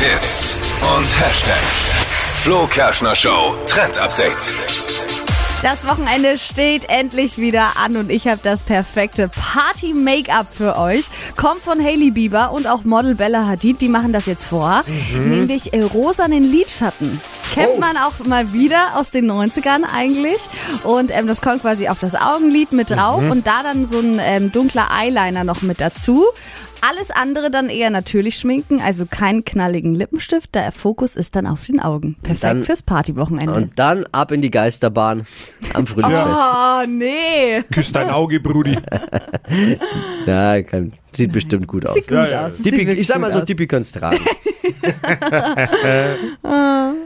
Hits und Hashtags. Flo Kerschner Show Trend Update. Das Wochenende steht endlich wieder an und ich habe das perfekte Party-Make-up für euch. Kommt von Hailey Bieber und auch Model Bella Hadid, die machen das jetzt vor. Nämlich äh, rosanen Lidschatten. Kennt Oh. man auch mal wieder aus den 90ern eigentlich. Und ähm, das kommt quasi auf das Augenlid mit drauf und da dann so ein ähm, dunkler Eyeliner noch mit dazu. Alles andere dann eher natürlich schminken, also keinen knalligen Lippenstift. Der Fokus ist dann auf den Augen. Perfekt dann- fürs Partywochenende. Und dann ab in die Geisterbahn am Frühlingsfest. Oh, nee. Küss dein Auge, Brudi. Ja, kann, sieht bestimmt gut aus. Sieht gut Ja, ja. aus. Sieht Tippi, wirklich ich sag mal so. Tippi kann's tragen.